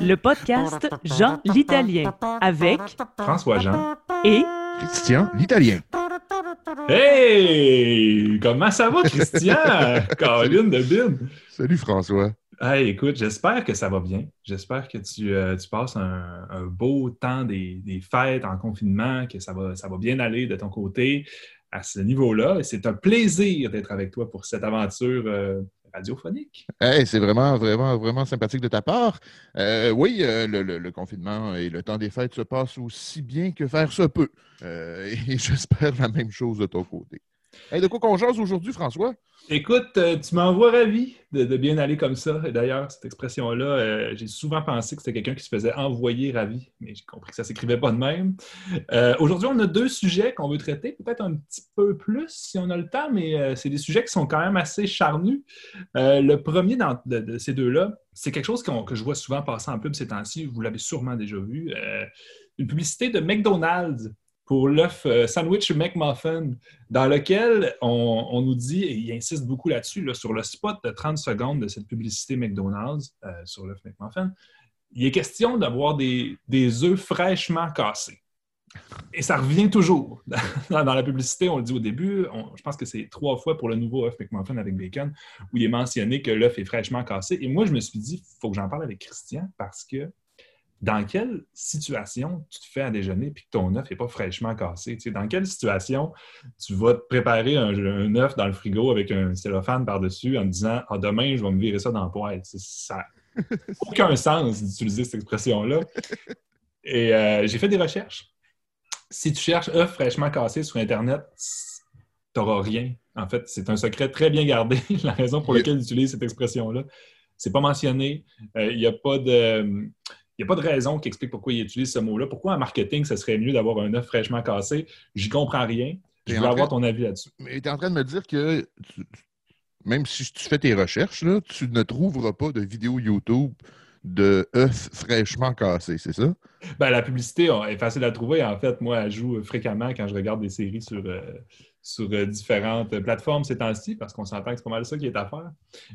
Le podcast Jean l'Italien avec François Jean. et Christian, l'italien. Hey! Comment ça va, Christian? Caroline de Bin. Salut François. Hey, écoute, j'espère que ça va bien. J'espère que tu, euh, tu passes un, un beau temps des, des fêtes en confinement, que ça va, ça va bien aller de ton côté à ce niveau-là. C'est un plaisir d'être avec toi pour cette aventure euh, radiophonique. C'est vraiment, vraiment, vraiment sympathique de ta part. Euh, oui, euh, le, le- confinement et le temps des fêtes se passent aussi bien que faire se peut. Et j'espère la même chose de ton côté. Hey, de quoi qu'on jase aujourd'hui, François? Écoute, euh, tu m'envoies ravi de, bien aller comme ça. D'ailleurs, cette expression-là, euh, j'ai souvent pensé que c'était quelqu'un qui se faisait envoyer ravi, mais j'ai compris que ça ne s'écrivait pas de même. Euh, Aujourd'hui, on a deux sujets qu'on veut traiter, peut-être un petit peu plus si on a le temps, mais c'est des sujets qui sont quand même assez charnus. Le premier de, ces deux-là, c'est quelque chose que je vois souvent passer en pub ces temps-ci. Vous l'avez sûrement déjà vu. Une publicité de McDonald's pour l'œuf euh, sandwich McMuffin dans lequel on, nous dit, et il insiste beaucoup là-dessus, là, sur le spot de 30 secondes de cette publicité McDonald's euh, sur l'œuf McMuffin, il est question d'avoir des, œufs fraîchement cassés. Et ça revient toujours. Dans, la publicité, on le dit au début, je pense que c'est trois fois pour le nouveau œuf McMuffin avec bacon, où il est mentionné que l'œuf est fraîchement cassé. Et moi, je me suis dit, il faut que j'en parle avec Christian parce que dans quelle situation tu te fais à déjeuner puis que ton œuf n'est pas fraîchement cassé? Tu sais, dans quelle situation tu vas te préparer un, un œuf dans le frigo avec un cellophane par-dessus en te disant Ah, demain, je vais me virer ça dans le poêle? Ça n'a aucun sens d'utiliser cette expression-là. Et euh, j'ai fait des recherches. Si tu cherches œuf fraîchement cassé sur Internet, tu n'auras rien. En fait, c'est un secret très bien gardé. La raison pour laquelle j'utilise cette expression-là, c'est pas mentionné. Euh, Il n'y a pas de. Il n'y a pas de raison qui explique pourquoi il utilise ce mot-là. Pourquoi en marketing, ce serait mieux d'avoir un œuf fraîchement cassé? J'y comprends rien. Je voulais en avoir ton avis là-dessus. Mais tu es en train de me dire que tu- même si tu fais tes recherches, là, tu ne trouveras pas de vidéo YouTube de œufs fraîchement cassés, c'est ça? Ben, la publicité on- est facile à trouver. En fait, moi, elle joue fréquemment quand je regarde des séries sur, euh, sur euh, différentes plateformes ces temps-ci, parce qu'on s'entend que c'est pas mal ça qui est à faire.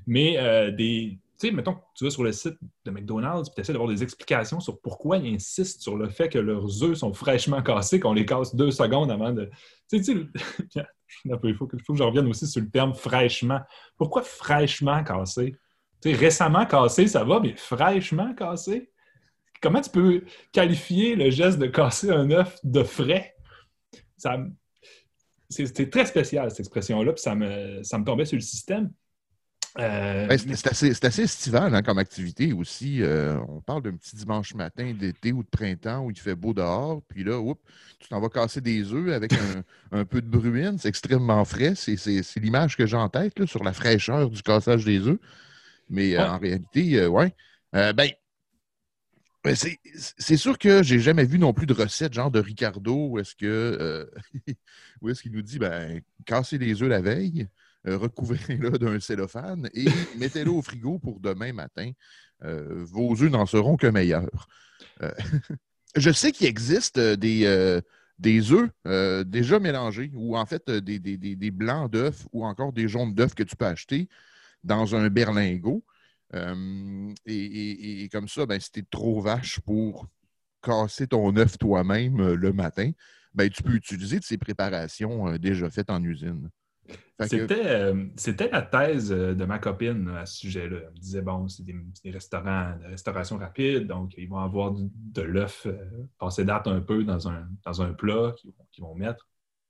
Mais euh, des. Tu sais, mettons tu vas sur le site de McDonald's et tu essaies d'avoir des explications sur pourquoi ils insistent sur le fait que leurs œufs sont fraîchement cassés, qu'on les casse deux secondes avant de. Tu sais, il faut que, que je revienne aussi sur le terme fraîchement. Pourquoi fraîchement cassé? Tu sais, récemment cassé, ça va, mais fraîchement cassé? Comment tu peux qualifier le geste de casser un œuf de frais? Ça c'est très spécial, cette expression-là, puis ça me, ça me tombait sur le système. Euh, Ben, c'est assez, estival hein, comme activité aussi. Euh, on parle d'un petit dimanche matin d'été ou de printemps où il fait beau dehors, puis là, oups, tu t'en vas casser des œufs avec un, un peu de bruine. C'est extrêmement frais. C'est l'image que j'ai en tête là, sur la fraîcheur du cassage des œufs. Mais euh, en réalité, ouais. Ben, ben, c'est sûr que j'ai jamais vu non plus de recette genre de Ricardo où est-ce que où est-ce qu'il nous dit ben casser les œufs la veille, recouvrez-le d'un cellophane et mettez-le au frigo pour demain matin. Euh, vos œufs n'en seront que meilleurs. Euh, je sais qu'il existe euh, des, euh, des œufs euh, déjà mélangés, ou en fait euh, des, blancs d'œufs ou encore des jaunes d'œufs que tu peux acheter dans un berlingot. Euh, et, comme ça, ben, si tu es trop vache pour casser ton œuf toi-même euh, le matin, ben, tu peux utiliser ces préparations euh, déjà faites en usine. C'était euh, c'était la thèse euh, de ma copine à ce sujet-là. Elle me disait, bon, c'est des, restaurants de restauration rapide, donc ils vont avoir du- de l'œuf euh, passé date un peu dans un, dans un plat qu'ils vont, mettre.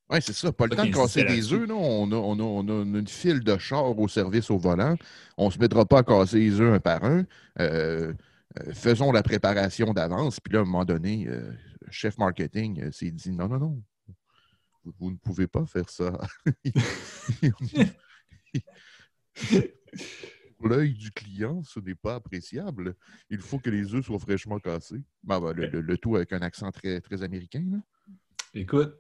Oui, c'est ça. Pas le temps de casser des œufs. là. On a, on, a, on a une file de chars au service au volant. On ne se mettra pas à casser les œufs un par un. Euh, faisons la préparation d'avance. Puis là, à un moment donné, le chef marketing s'est dit non, non, non. Vous, ne pouvez pas faire ça. Pour l'œil du client, ce n'est pas appréciable. Il faut que les œufs soient fraîchement cassés. Ben, ben, le, le- le tout avec un accent très, très américain. là. Écoute,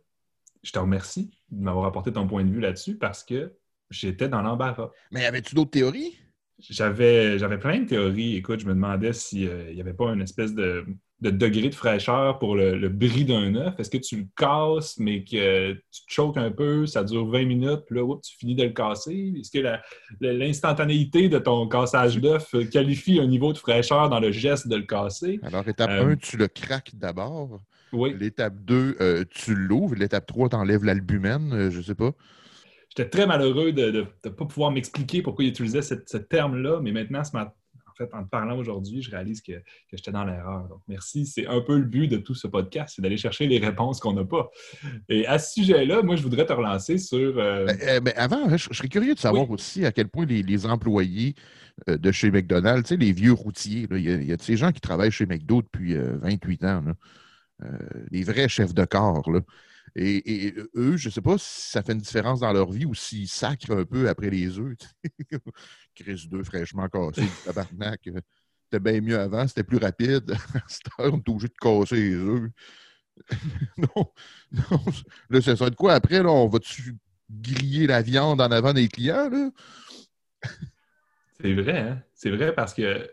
je te remercie de m'avoir apporté ton point de vue là-dessus parce que j'étais dans l'embarras. Mais avais-tu d'autres théories? J'avais j'avais plein de théories. Écoute, je me demandais s'il n'y avait pas une espèce de, de degré de fraîcheur pour le, bris d'un œuf? Est-ce que tu le casses, mais que tu te choques un peu, ça dure 20 minutes, puis là, tu finis de le casser? Est-ce que l'instantanéité de ton cassage d'œuf qualifie un niveau de fraîcheur dans le geste de le casser? Alors, étape 1, euh, tu le craques d'abord. Oui. L'étape 2, euh, tu l'ouvres. L'étape 3, tu enlèves l'albumène, je euh, je sais pas. J'étais très malheureux de ne pas pouvoir m'expliquer pourquoi il utilisait ce terme-là, mais maintenant, ce matin, fait, en te parlant aujourd'hui, je réalise que, j'étais dans l'erreur. Donc, merci. C'est un peu le but de tout ce podcast, c'est d'aller chercher les réponses qu'on n'a pas. Et à ce sujet-là, moi, je voudrais te relancer sur. Euh, ben, euh, mais avant, je, serais curieux de savoir aussi à quel point les, employés euh, de chez McDonald's, tu sais, les vieux routiers, il y, a ces gens qui travaillent chez McDo depuis 28 ans, les vrais chefs de corps. Là. Et, eux, je ne sais pas si ça fait une différence dans leur vie ou s'ils sacrent un peu après les œufs. Chris deux fraîchement cassés, tabarnak. C'était bien mieux avant, c'était plus rapide. C'était on est obligé de casser les œufs. non, non. Là, ça serait de quoi après? Là, on va-tu griller la viande en avant des clients? Là? C'est vrai, hein? C'est vrai parce que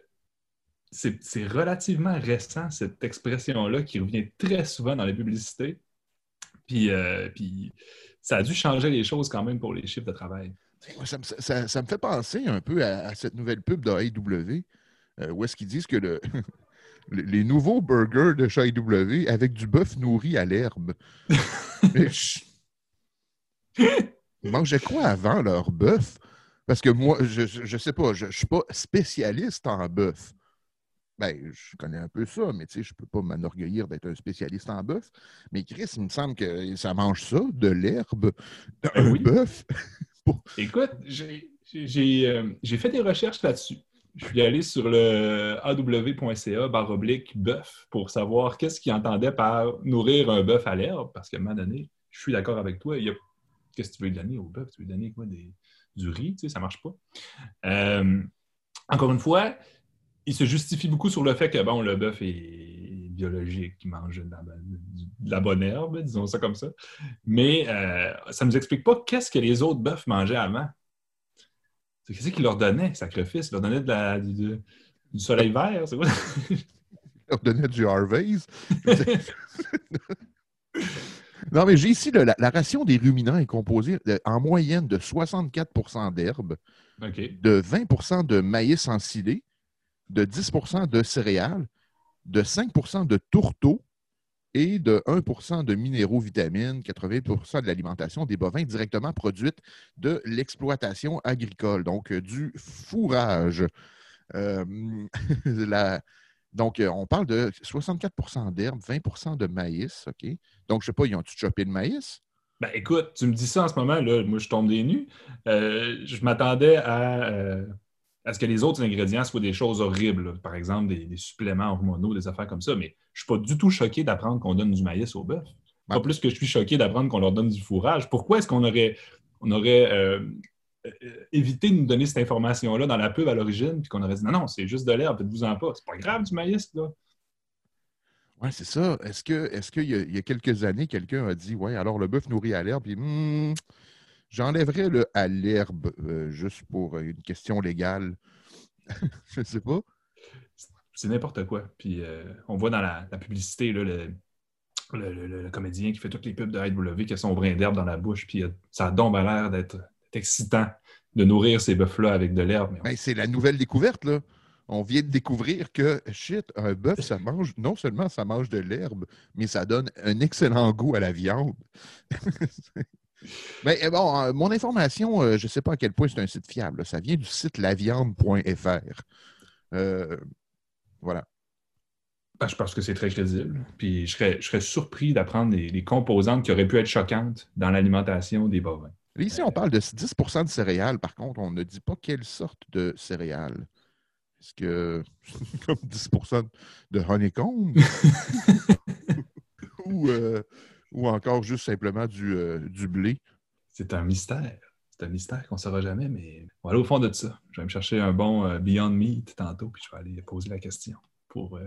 c'est relativement récent, cette expression-là, qui revient très souvent dans les publicités. Puis, euh, puis ça a dû changer les choses quand même pour les chiffres de travail. Ça me, fait penser un peu à, cette nouvelle pub d'AEW, euh, où est-ce qu'ils disent que le, les nouveaux burgers de chez AEW avec du bœuf nourri à l'herbe. Ils mangeaient quoi avant leur bœuf? Parce que moi, je ne sais pas, je ne suis pas spécialiste en bœuf. Ben, je connais un peu ça, mais tu sais, je ne peux pas m'enorgueillir d'être un spécialiste en bœuf. Mais Chris, il me semble que ça mange ça, de l'herbe, ben un bœuf. Écoute, euh, j'ai fait des recherches là-dessus. Je suis allé sur le aw.ca baroblique bœuf pour savoir qu'est-ce qu'il entendait par nourrir un bœuf à l'herbe, parce qu'à un moment donné, je suis d'accord avec toi, il y a qu'est-ce que tu veux donner au bœuf? Tu veux donner quoi? du riz, tu sais, ça marche pas. Euh, encore une fois, il se justifie beaucoup sur le fait que bon, le bœuf est biologique, qui mange de la, bonne herbe, disons ça comme ça. Mais euh, ça ne nous explique pas qu'est-ce que les autres bœufs mangeaient avant. Qu'est-ce qu'ils leur donnaient, sacrifice? Ils leur donnaient de la, du, soleil vert, c'est quoi? Ils leur donnaient du Harvey's. non, mais j'ai ici la, ration des ruminants est composée en moyenne de 64% d'herbe, de 20% de maïs ensilé, de 10% de céréales, de 5% de tourteaux et de 1% de minéraux vitamines, 80% de l'alimentation des bovins directement produite de l'exploitation agricole, donc euh, du fourrage. Euh, donc, euh, on parle de 64% d'herbe, 20% de maïs, OK? Donc, je ne sais pas, ils ont-tu chopé le maïs? Ben, écoute, tu me dis ça en ce moment, là, moi, je tombe des je m'attendais à est-ce que les autres ingrédients soient des choses horribles, par exemple des, suppléments hormonaux, des affaires comme ça, mais je ne suis pas du tout choqué d'apprendre qu'on donne du maïs au bœuf. Pas plus que je suis choqué d'apprendre qu'on leur donne du fourrage. Pourquoi est-ce qu'on aurait, on aurait euh, euh, évité de nous donner cette information-là dans la pub à l'origine, puis qu'on aurait dit non, non, c'est juste de l'herbe, faites-vous-en pas. C'est pas grave du maïs, là. Oui, c'est ça. Est-ce que est-ce qu'il y, a quelques années, quelqu'un a dit Ouais, alors le bœuf nourri à l'herbe, puis hmm, J'enlèverais le à l'herbe euh, juste pour une question légale. je ne sais pas. C'est n'importe quoi. Puis euh, on voit dans la, publicité le, comédien qui fait toutes les pubs de IW qui a son brin d'herbe dans la bouche. Puis ça a donc l'air d'être excitant de nourrir ces bœufs-là avec de l'herbe. Ben, c'est la nouvelle découverte, là. On vient de découvrir que, shit, un bœuf, ça mange, non seulement ça mange de l'herbe, mais ça donne un excellent goût à la viande. Mais eh, bon, euh, mon information, euh, je ne sais pas à quel point c'est un site fiable. Ça vient du site laviande.fr. Euh, voilà. Ah, je pense que c'est très crédible. Puis je serais, je serais surpris d'apprendre les, composantes qui auraient pu être choquantes dans l'alimentation des bovins. Ici, on parle de 10% de céréales. Par contre, on ne dit pas quelle sorte de céréales. Est-ce que comme 10% de honeycomb? ou, ou encore juste simplement du, euh, du blé? C'est un mystère. C'est un mystère qu'on ne saura jamais, mais on va aller au fond de ça. Je vais me chercher un bon euh, Beyond Meat tantôt, puis je vais aller poser la question pour euh,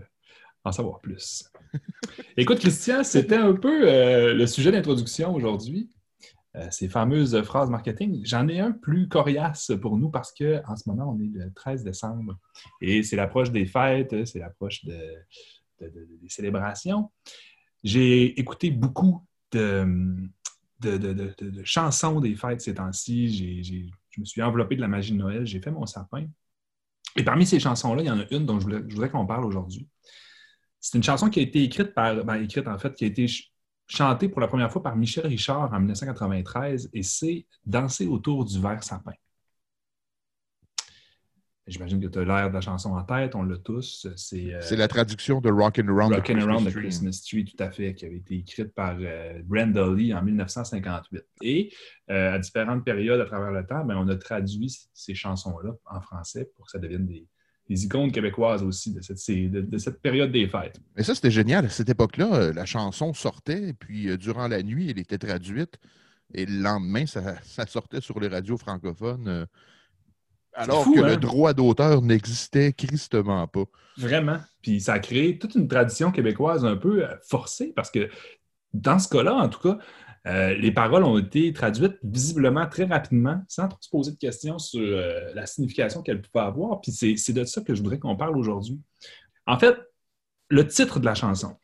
en savoir plus. Écoute, Christian, c'était un peu le sujet d'introduction aujourd'hui. ces fameuses phrases marketing. J'en ai un plus coriace pour nous parce qu'en ce moment, on est le 13 décembre et c'est l'approche des fêtes, c'est l'approche de, des célébrations. J'ai écouté beaucoup de, chansons des fêtes ces temps-ci. Je me suis enveloppé de la magie de Noël. J'ai fait mon sapin. Et parmi ces chansons-là, il y en a une dont je voudrais, qu'on parle aujourd'hui. C'est une chanson qui a été écrite par, ben, écrite en fait, qui a été chantée pour la première fois par Michel Richard en 1993 et c'est Danser autour du vert sapin. J'imagine que tu as l'air de la chanson en tête, on l'a tous. C'est euh, la traduction de Rockin' Around, Rockin Around the Christmas Tree, tout à fait, qui avait été écrite par euh, Brenda Lee en 1958. Et euh, à différentes périodes à travers le temps, ben, on a traduit ces chansons-là en français pour que ça devienne des, icônes québécoises aussi de cette, de, cette, période des fêtes. Mais ça, c'était génial. À cette époque-là, la chanson sortait, et puis durant la nuit, elle était traduite. Et le lendemain, ça, ça sortait sur les radios francophones alors que le hein? droit d'auteur n'existait tristement pas. Vraiment. Puis ça a créé toute une tradition québécoise un peu euh, forcée parce que dans ce cas-là, en tout cas, euh, les paroles ont été traduites visiblement très rapidement, sans trop se poser de questions sur euh, la signification qu'elles pouvaient avoir. Puis c'est de ça que je voudrais qu'on parle aujourd'hui. En fait, le titre de la chanson,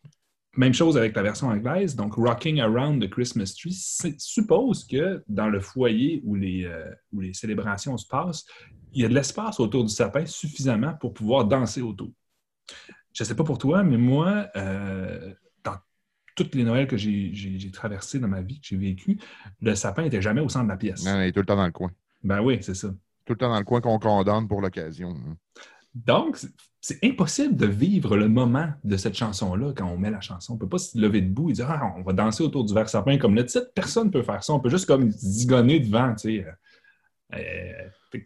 même chose avec la version anglaise, donc Rocking Around the Christmas Tree, suppose que dans le foyer où les, où les célébrations se passent, il y a de l'espace autour du sapin suffisamment pour pouvoir danser autour. Je ne sais pas pour toi, mais moi, euh, dans toutes les Noëls que j'ai traversées dans ma vie, que j'ai vécu, le sapin n'était jamais au centre de la pièce. Non, il est tout le temps dans le coin. Ben oui, c'est ça. Tout le temps dans le coin qu'on condamne pour l'occasion. Donc, c'est impossible de vivre le moment de cette chanson-là quand on met la chanson. On ne peut pas se lever debout et dire ah, on va danser autour du verre sapin comme le titre. Personne ne peut faire ça. On peut juste comme zigonner devant. Tu sais. Euh, euh,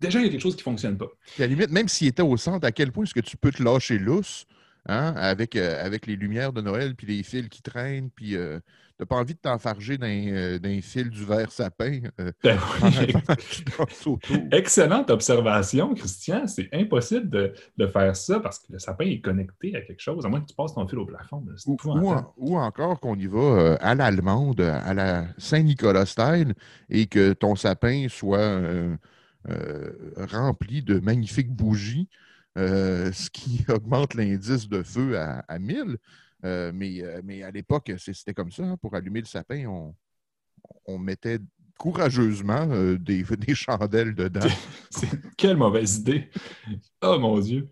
déjà, il y a quelque chose qui ne fonctionne pas. à la limite, même s'il était au centre, à quel point est-ce que tu peux te lâcher lousse? Hein, avec, euh, avec les lumières de Noël, puis les fils qui traînent, puis euh, tu n'as pas envie de t'enfarger dans, euh, fil du verre sapin. Ben Excellente observation, Christian. C'est impossible de, faire ça parce que le sapin est connecté à quelque chose, à moins que tu passes ton fil au plafond. Ou, encore qu'on y va à l'allemande, à la Saint-Nicolas style, et que ton sapin soit euh, rempli de magnifiques bougies, euh, ce qui augmente l'indice de feu à, 1000. Euh, mais, mais à l'époque, c'était comme ça. Hein. pour allumer le sapin, on, mettait courageusement des, des, chandelles dedans. Quelle mauvaise idée! Oh mon Dieu!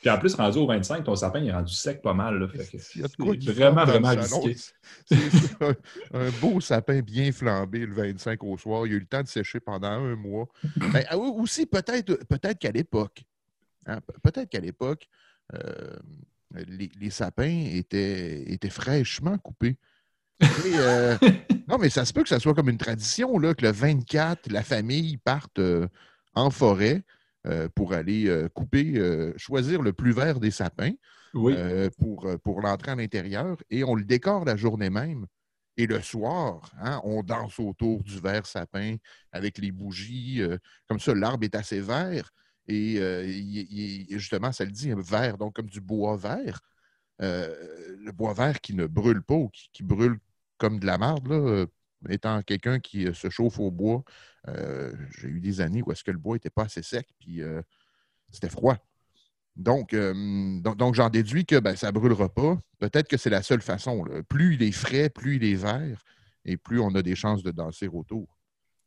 Puis en plus, rendu au 25, ton sapin est rendu sec pas mal. Là, vraiment, vraiment risqué. un beau sapin bien flambé le 25 au soir. Il a eu le temps de sécher pendant un mois. Mais ah aussi, peut-être peut qu'à l'époque, hein, peut-être qu'à l'époque, euh, les, sapins étaient, étaient fraîchement coupés. Euh, non, mais ça se peut que ça soit comme une tradition, là, que le 24, la famille parte euh, en forêt pour aller couper, choisir le plus vert des sapins pour, pour l'entrée à l'intérieur et on le décore la journée même. Et le soir, hein, on danse autour du vert sapin avec les bougies. comme ça, l'arbre est assez vert. Et justement, ça le dit, vert, donc comme du bois vert. le bois vert qui ne brûle pas ou qui, brûle comme de la marde, là, étant quelqu'un qui euh, se chauffe au bois, euh, j'ai eu des années où est-ce que le bois n'était pas assez sec, puis euh, c'était froid. Donc, donc, j'en déduis que ben, ça ne brûlera pas. Peut-être que c'est la seule façon. Plus il est frais, plus il est vert, et plus on a des chances de danser autour.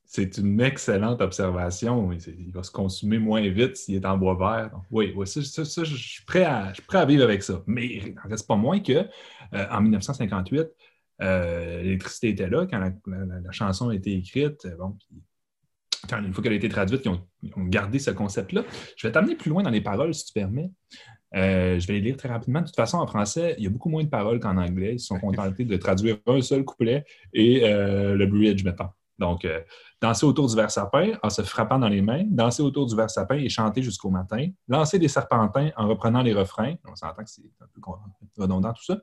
C'est une excellente observation. Il va se consumer moins vite s'il est en bois vert. oui, ça, je, suis prêt à, prêt à vivre avec ça. Mais il n'en reste pas moins que en 1958, euh, l'électricité était là quand la, chanson a été écrite. Euh, une fois qu'elle a été traduite, ils ont, gardé ce concept-là. Je vais t'amener plus loin dans les paroles, si tu permets. Euh, je vais les lire très rapidement. De toute façon, en français, il y a beaucoup moins de paroles qu'en anglais. Ils se sont contentés de traduire un seul couplet et le bridge, mettons. Donc, danser autour du verre sapin en se frappant dans les mains, danser autour du verre sapin et chanter jusqu'au matin, lancer des serpentins en reprenant les refrains. On s'entend que c'est un peu redondant tout ça.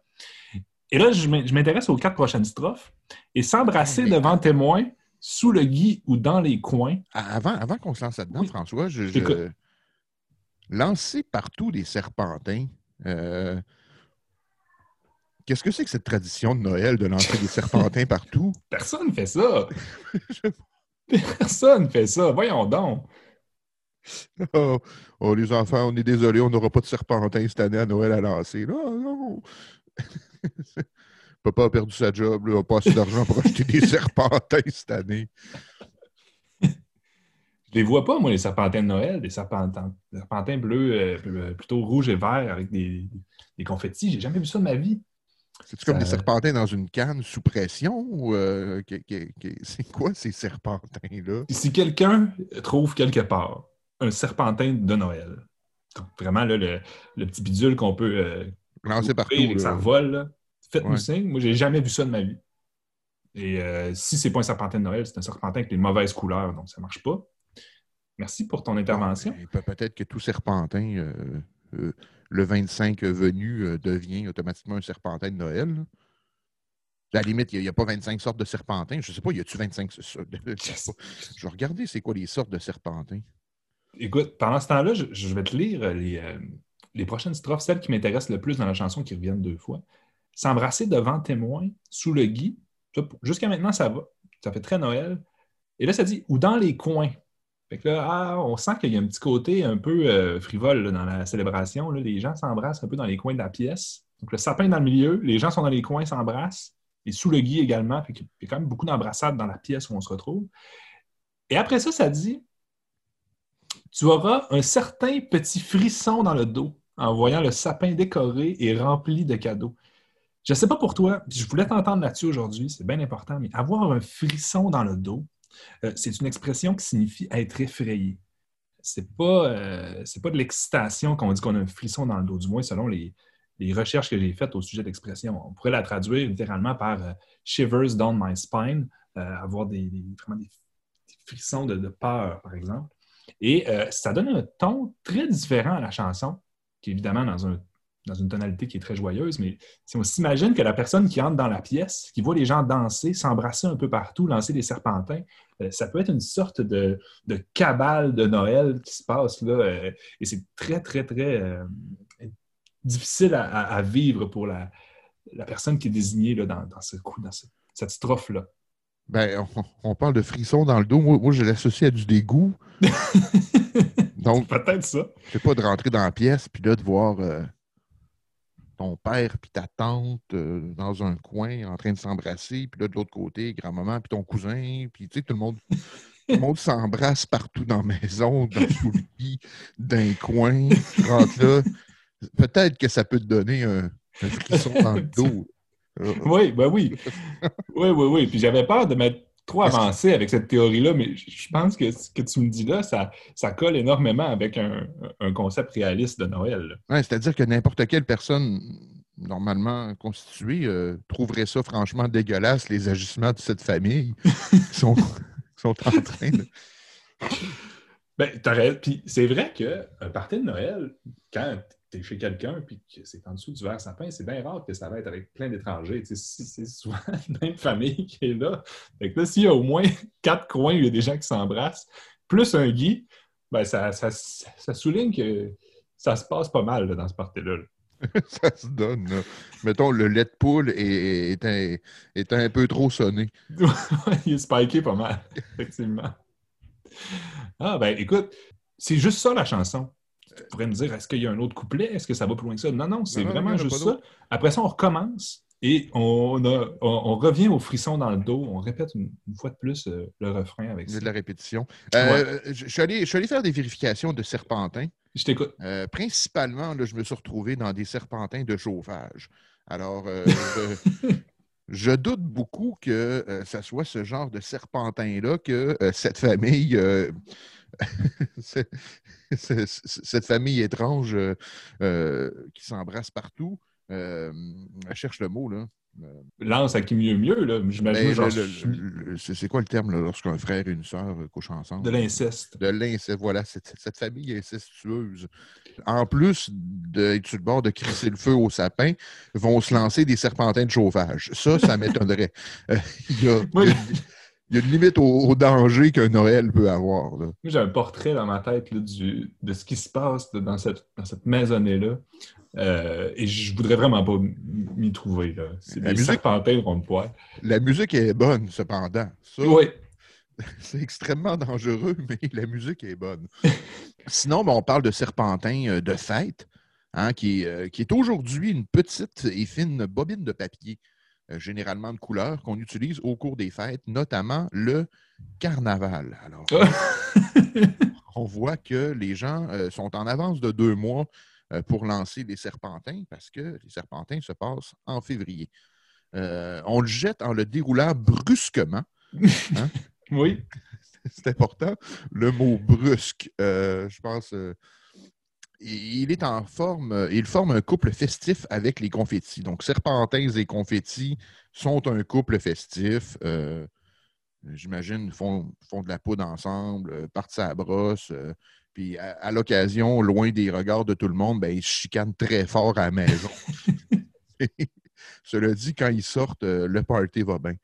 Et là, je m'intéresse aux quatre prochaines strophes. Et s'embrasser ah, devant témoin, sous le gui ou dans les coins. Avant, avant qu'on se lance là-dedans, François, je, lancer partout des serpentins. Euh, qu'est-ce que c'est que cette tradition de Noël de lancer des serpentins partout? Personne ne fait ça. Personne ne fait ça. Voyons donc. Oh, oh, les enfants, on est désolé, on n'aura pas de serpentin cette année à Noël à lancer. Non, non. Papa a perdu sa job, il n'a pas assez d'argent pour acheter des serpentins cette année. Je les vois pas, moi, les serpentins de Noël, des serpentins, serpentins bleus, euh, plutôt rouges et verts avec des, des confettis. J'ai jamais vu ça de ma vie. C'est-tu comme des serpentins dans une canne sous pression? Ou euh, c'est quoi ces serpentins-là? Si quelqu'un trouve quelque part un serpentin de Noël, vraiment là, le, petit bidule qu'on peut euh, lancer partout, et que ça vole, faites-nous signe. Moi, j'ai jamais vu ça de ma vie. Et euh, si c'est pas un serpentin de Noël, c'est un serpentin avec les mauvaises couleurs, donc ça marche pas. Merci pour ton intervention. Ben, peut-être que tout serpentin le 25 venu euh, devient automatiquement un serpentin de Noël. À la limite, il n'y a, pas 25 sortes de serpentins. Je ne sais pas, y a-tu 25 Je vais regarder c'est quoi les sortes de serpentins. Écoute, pendant ce temps-là, je, vais te lire les, euh, les prochaines strophes, celles qui m'intéressent le plus dans la chanson qui reviennent deux fois. S'embrasser devant témoin, sous le gui. Jusqu'à maintenant, ça va. Ça fait très Noël. Et là, ça dit ou dans les coins. Ah, on sent qu'il y a un petit côté un peu euh, frivole dans la célébration. Les gens s'embrassent un peu dans les coins de la pièce. Donc, le sapin dans le milieu, les gens sont dans les coins, s'embrassent. Et sous le gui également. Fait il y a quand même beaucoup d'embrassades dans la pièce où on se retrouve. Et après ça, ça dit Tu auras un certain petit frisson dans le dos en voyant le sapin décoré et rempli de cadeaux. Je ne sais pas pour toi, je voulais t'entendre là-dessus aujourd'hui, c'est bien important, mais avoir un frisson dans le dos, euh, c'est une expression qui signifie être effrayé. C'est pas, euh, pas de l'excitation qu'on dit qu'on a un frisson dans le dos, du moins selon les, recherches que j'ai faites au sujet d'expression. On pourrait la traduire littéralement par euh, shivers down my spine, avoir des, vraiment des, frissons de, peur, par exemple. Et ça donne un ton très différent à la chanson, qui est évidemment dans un dans une tonalité qui est très joyeuse, mais si on s'imagine que la personne qui entre dans la pièce, qui voit les gens danser, s'embrasser un peu partout, lancer des serpentins, euh, ça peut être une sorte de, cabale de Noël qui se passe là. Euh, et c'est très, très, très euh, difficile à, vivre pour la, personne qui est désignée là, dans, ce coup, dans cette strophe-là. Ben, on, parle de frisson dans le dos. Moi, je l'associe à du dégoût. Donc, peut-être ça. C'est pas de rentrer dans la pièce puis là de voir ton père puis ta tante euh, dans un coin en train de s'embrasser, puis là, de l'autre côté, grand-maman puis ton cousin, puis tu sais, tout le monde, le monde s'embrasse partout dans la maison, dans sous le lit, d'un coin, tu rentres là. Peut-être que ça peut te donner un, frisson dans le dos. oui, ben oui. Oui, oui, oui. Puis j'avais peur de mettre trop avancé avec cette théorie-là, mais je pense que ce que tu me dis là, ça, ça colle énormément avec un, concept réaliste de Noël. Ouais, C'est-à-dire que n'importe quelle personne normalement constituée euh, trouverait ça franchement dégueulasse, les agissements de cette famille qui sont, sont en train de... Ben, Puis c'est vrai qu'un party de Noël, quand tu es chez quelqu'un puis que c'est en dessous du verre sapin, c'est bien rare que ça va être avec plein d'étrangers. C'est souvent la même famille qui est là. Fait que là, s'il y a au moins quatre coins où il y a des gens qui s'embrassent, plus un Guy, ben ça, ça, ça, souligne que ça se passe pas mal dans ce party-là. ça se donne. Mettons, le lait de poule est, est, est, un, peu trop sonné. il est spiké pas mal, effectivement. Ah, ben écoute, c'est juste ça la chanson tu pourrais me dire, est-ce qu'il y a un autre couplet? Est-ce que ça va plus loin que ça? Non, non, c'est vraiment juste ça. Après ça, on recommence et on, on, revient au frisson dans le dos. On répète une, fois de plus euh, le refrain avec ça. de la répétition. Euh, je, suis allé, faire des vérifications de serpentins. Je t'écoute. Euh, principalement, là, je me suis retrouvé dans des serpentins de chauffage. Alors, je doute beaucoup que ce soit ce genre de serpentin-là que cette famille cette famille étrange euh, euh, qui s'embrasse partout. Euh, cherche le mot, là. Lance à qui mieux mieux, là. J'imagine. Ben, c'est quoi le terme lorsqu'un frère et une sœur couchent ensemble? De l'inceste. De l'inceste, voilà, cette, cette, famille incestueuse. En plus d'être sur le bord de crisser le feu au sapin, vont se lancer des serpentins de chauffage. Ça, ça m'étonnerait. il y a, il y a une limite au, danger qu'un Noël peut avoir. J'ai un portrait dans ma tête du, de ce qui se passe dans cette, dans cette maisonnée-là. Euh, et je voudrais vraiment pas m'y trouver. C'est des musique, serpentins de poil. La musique est bonne, cependant. oui. c'est extrêmement dangereux, mais la musique est bonne. Sinon, ben, on parle de serpentin euh, de fête, hein, qui, est, qui est aujourd'hui une petite et fine bobine de papier, généralement de couleur, qu'on utilise au cours des fêtes, notamment le carnaval. Alors, on voit que les gens sont en avance de deux mois pour lancer les serpentins parce que les serpentins se passent en février. on le jette en le déroulant brusquement. Hein? Oui. C'est important. Le mot brusque, euh, je pense. Euh, il est en forme, il forme un couple festif avec les confettis. Donc, serpentins et confettis sont un couple festif. Euh, j'imagine, font, font de la poudre ensemble, partent à la brosse. puis à, l'occasion, loin des regards de tout le monde, ben, ils chicanent très fort à la maison. Cela dit, quand ils sortent, le party va bien.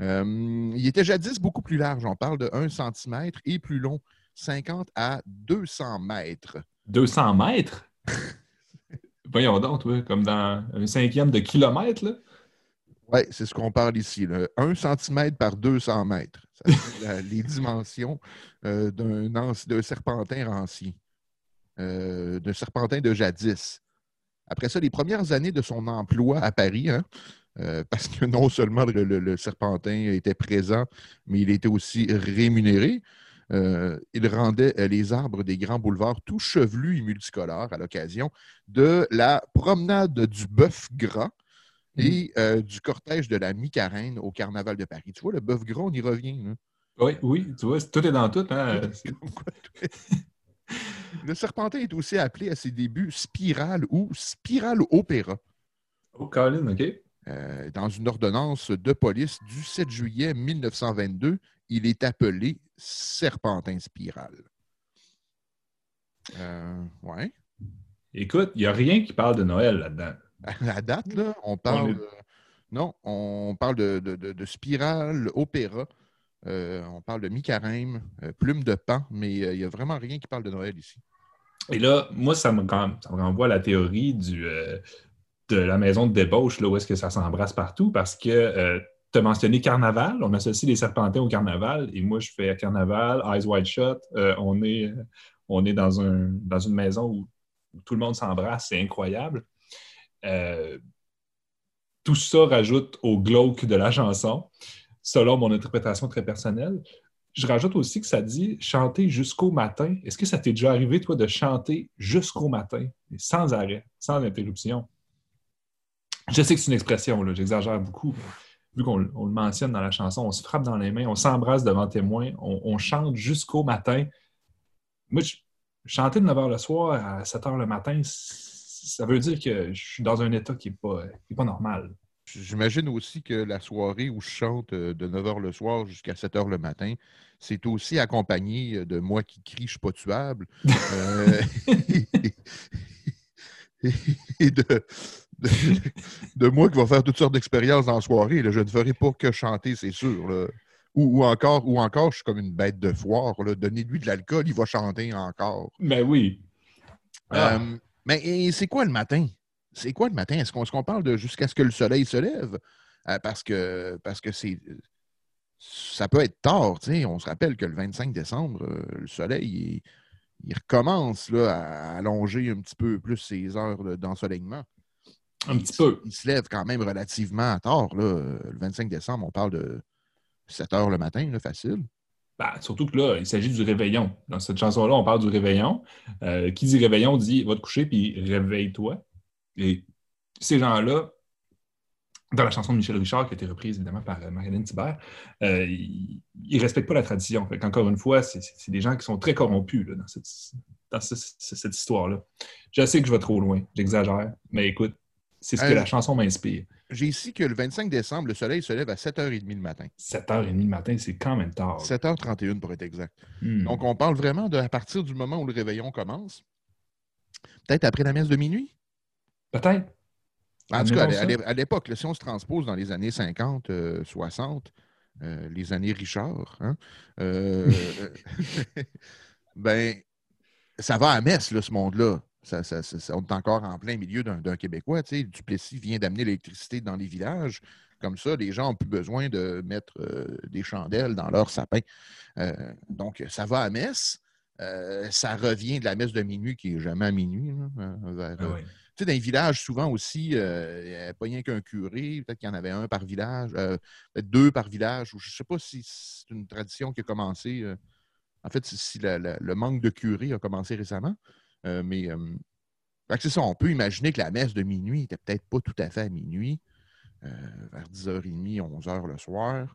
Euh, il était jadis beaucoup plus large. On parle de 1 cm et plus long, 50 à 200 mètres. 200 mètres? Voyons donc, comme dans un cinquième de kilomètre. Là. Oui, c'est ce qu'on parle ici. 1 cm par 200 mètres. les dimensions euh, d'un serpentin rancier, euh, d'un serpentin de jadis. Après ça, les premières années de son emploi à Paris, hein, euh, parce que non seulement le, serpentin était présent, mais il était aussi rémunéré. Euh, il rendait euh, les arbres des grands boulevards tout chevelus et multicolores à l'occasion de la promenade du bœuf gras et mm. du cortège de la mi-carène au Carnaval de Paris. Tu vois, le bœuf gras, on y revient. Oui, oui, tu vois, tout est dans tout. Hein? le serpentin est aussi appelé à ses débuts spirale ou spirale opéra. Oh, Colin, OK. Euh, dans une ordonnance de police du 7 juillet 1922, il est appelé serpentin spirale. Euh, ouais. Écoute, il n'y a rien qui parle de Noël là-dedans. À la date, là, on parle. non, on parle de, spirale, opéra. Euh, on parle de mi-carême, plume de pan, mais il n'y a vraiment rien qui parle de Noël ici. Et là, moi, ça me, ça me renvoie à la théorie du, de la maison de débauche, là, où est-ce que ça s'embrasse partout, parce que euh, tu as mentionné carnaval, on associe les serpentins au carnaval, et moi, je fais carnaval, Eyes Wide Shut, euh, on, est, dans une maison où, tout le monde s'embrasse, c'est incroyable. Euh, tout ça rajoute au glauque de la chanson, selon mon interprétation très personnelle. Je rajoute aussi que ça dit chanter jusqu'au matin. Est-ce que ça t'est déjà arrivé, toi, de chanter jusqu'au matin, sans arrêt, sans interruption? Je sais que c'est une expression, j'exagère beaucoup. Vu qu'on le mentionne dans la chanson, on se frappe dans les mains, on s'embrasse devant témoin, on, chante jusqu'au matin. Moi, chanter de 9 h le soir à 7 h le matin, ça veut dire que je suis dans un état qui n'est pas, pas normal. J'imagine aussi que la soirée où je chante euh, de 9 h le soir jusqu'à 7 h le matin, c'est aussi accompagné de moi qui crie Je suis pas tuable. Euh, et de, de, moi qui va faire toutes sortes d'expériences dans la soirée. Je ne ferai pas que chanter, c'est sûr. Ou, encore, ou encore, je suis comme une bête de foire. Donnez-lui de l'alcool, il va chanter encore. Mais oui. Euh, ah. mais c'est quoi le matin? C'est quoi le matin? Est-ce qu'on parle de jusqu'à ce que le soleil se lève? Euh, parce que parce que c'est ça peut être tard. On se rappelle que le 25 décembre, euh, le soleil il, recommence là, à allonger un petit peu plus ses heures d'ensoleillement. Un petit peu. Il se lève quand même relativement tard. Là. Le 25 décembre, on parle de 7 heures le matin, facile. Ben, surtout que là, il s'agit du réveillon. Dans cette chanson-là, on parle du réveillon. Euh, qui dit réveillon dit va te coucher puis réveille-toi. Et ces gens-là, dans la chanson de Michel Richard, qui a été reprise évidemment par euh, Marilyn Thibert, euh, ils ne respectent pas la tradition. Encore une fois, c'est des gens qui sont très corrompus dans cette histoire-là. Je sais que je vais trop loin, j'exagère, mais écoute, c'est ce que la chanson m'inspire. J'ai ici que le 25 décembre, le soleil se lève à 7h30 le matin. 7h30 le matin, c'est quand même tard. 7h31 pour être exact. Hmm. Donc, on parle vraiment de à partir du moment où le réveillon commence. Peut-être après la messe de minuit? Peut-être. En tout cas, à l'époque, si on se transpose dans les années 50, 60, euh, euh, les années Richard, hein, euh, ben, ça va à messe, ce monde-là. Ça, on est encore en plein milieu d'un Québécois. Tu sais, Duplessis vient d'amener l'électricité dans les villages. Comme ça, les gens n'ont plus besoin de mettre euh, des chandelles dans leur sapin. Euh, donc, ça va à messe. ça revient de la messe de minuit qui n'est jamais à minuit. Là, vers, Ah tu sais, dans les villages, souvent aussi, euh, il n'y avait pas rien qu'un curé, peut-être qu'il y en avait un par village, euh, peut-être deux par village, ou je ne sais pas si c'est une tradition qui a commencé. euh, en fait, si si la- la- le manque de curé a commencé récemment. Euh, mais euh, c'est ça, on peut imaginer que la messe de minuit n'était peut-être pas tout à fait à minuit, euh, vers 10h30, 11h le soir.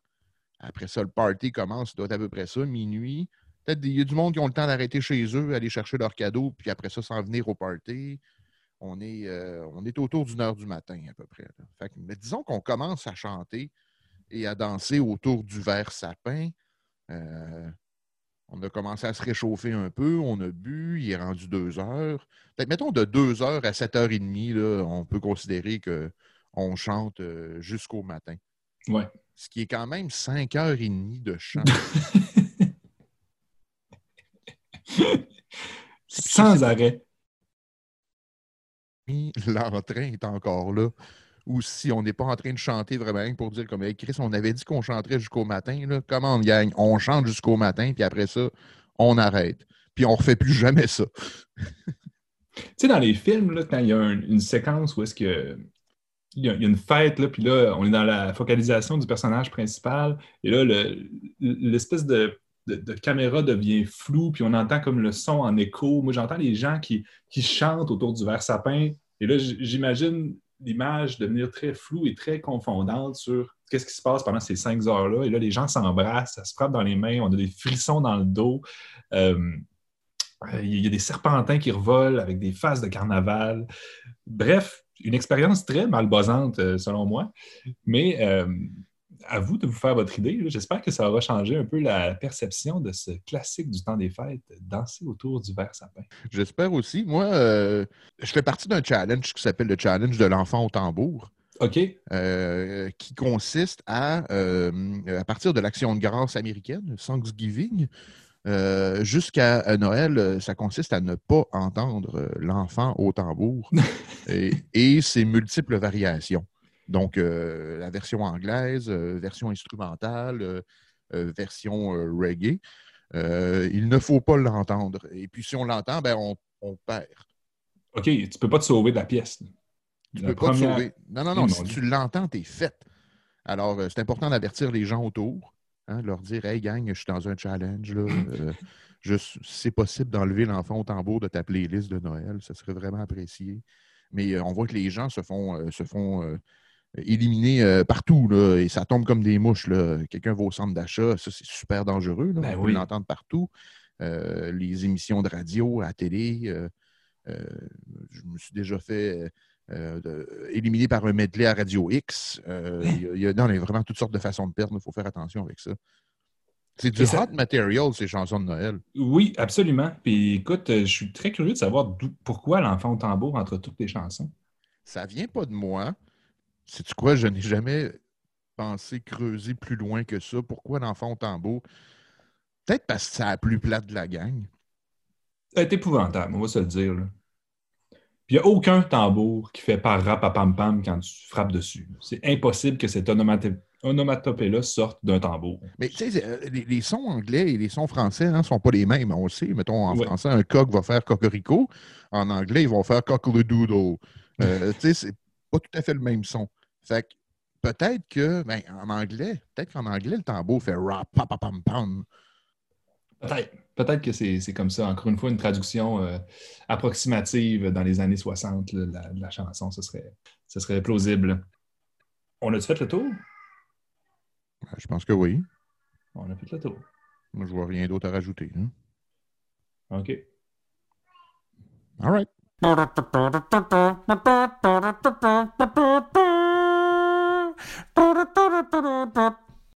Après ça, le party commence, doit être à peu près ça, minuit. Peut-être il y a du monde qui ont le temps d'arrêter chez eux, aller chercher leurs cadeaux, puis après ça, s'en venir au party. On est, on est autour d'une heure du matin à peu près. mais disons qu'on commence à chanter et à danser autour du verre sapin. Euh, on a commencé à se réchauffer un peu, on a bu, il est rendu deux heures. Peut-être, mettons, de deux heures à sept heures et demie, là, on peut considérer qu'on chante euh, jusqu'au matin. Ouais. Ce qui est quand même cinq heures et demie de chant. Sans arrêt. l'entrain est encore là. Ou si on n'est pas en train de chanter vraiment pour dire comme Hey, Chris, on avait dit qu'on chanterait jusqu'au matin. Comment on gagne? On chante jusqu'au matin, puis après ça, on arrête. Puis on refait plus jamais ça. Tu sais, dans les films, là, quand il y a un- une séquence où est-ce que il y, a, une fête, là, puis là, on est dans la focalisation du personnage principal, et là, le- l'espèce de, de- de caméra devient floue, puis on entend comme le son en écho. Moi, j'entends les gens qui, qui chantent autour du verre sapin, et là, j'imagine l'image devenir très floue et très confondante sur qu'est-ce qui se passe pendant ces cinq heures-là. Et là, les gens s'embrassent, ça se frappe dans les mains, on a des frissons dans le dos. Euh, euh, Il y a des serpentins qui revolent avec des faces de carnaval. Bref, une expérience très malbosante, euh, selon moi. Mais à vous de vous faire votre idée. J'espère que ça aura changé un peu la perception de ce classique du temps des fêtes, danser autour du verre sapin. J'espère aussi. Moi, euh, je fais partie d'un challenge qui s'appelle le challenge de l'enfant au tambour. OK? euh, qui consiste à, euh, à partir de l'action de grâce américaine, Thanksgiving, euh, jusqu'à Noël, ça consiste à ne pas entendre l'enfant au tambour et, et ses multiples variations. Donc, euh, la version anglaise, euh, version instrumentale, euh, version reggae. Il ne faut pas l'entendre. Et puis, si on l'entend, ben, on, on perd. OK, tu ne peux pas te sauver de la pièce. Tu La peux pas te sauver. Non, non, Eh, non. mon Si tu l'entends, t'es fait. Alors, euh, c'est important d'avertir les gens autour, hein, leur dire Hey, gang, je suis dans un challenge. Là, c'est possible d'enlever l'enfant au tambour de ta playlist de Noël. Ça serait vraiment apprécié. Mais euh, on voit que les gens se font, euh, se font euh, éliminer euh, partout. Là, et ça tombe comme des mouches. Quelqu'un va au centre d'achat. Ça, c'est super dangereux. Là, Ben on peut oui. l'entendre partout. Euh, les émissions de radio, à la télé. euh, euh, je me suis déjà fait de- éliminé par un medley à Radio X. Il y a- il y a, non, il y a vraiment toutes sortes de façons de perdre. Il faut faire attention avec ça. C'est du ça- hot material, ces chansons de Noël. Oui, absolument. Puis écoute, je suis très curieux de savoir pourquoi l'enfant au tambour entre toutes les chansons. Ça vient pas de moi. C'est tu quoi? Je n'ai jamais pensé creuser plus loin que ça. Pourquoi l'enfant au tambour? Peut-être parce que c'est la plus plate de la gang. C'est épouvantable, on va se le dire. là. Puis il n'y a aucun tambour qui fait par pam pam quand tu frappes dessus. C'est impossible que cette onomato- onomatopée-là sorte d'un tambour. Mais tu sais, euh, les, les sons anglais et les sons français ne sont pas les mêmes, on le sait. Mettons, en Ouais. français, un coq va faire cocorico. En anglais, ils vont faire cockle-doodle. Euh, tu sais, c'est pas tout à fait le même son. Fait que peut-être que, ben, en anglais, peut-être qu'en anglais, le tambour fait rap, pam, pam, pam, pam. Peut-être. Peut-être que c'est c'est comme ça. Encore une fois, une traduction euh, approximative dans les années 60 là, de la, de la chanson, ce serait, ce serait plausible. On a-tu fait le tour? Ben, Je pense que oui. On a fait le tour. Moi, je vois rien d'autre à rajouter. hein. OK. All right. トロトロトロトロ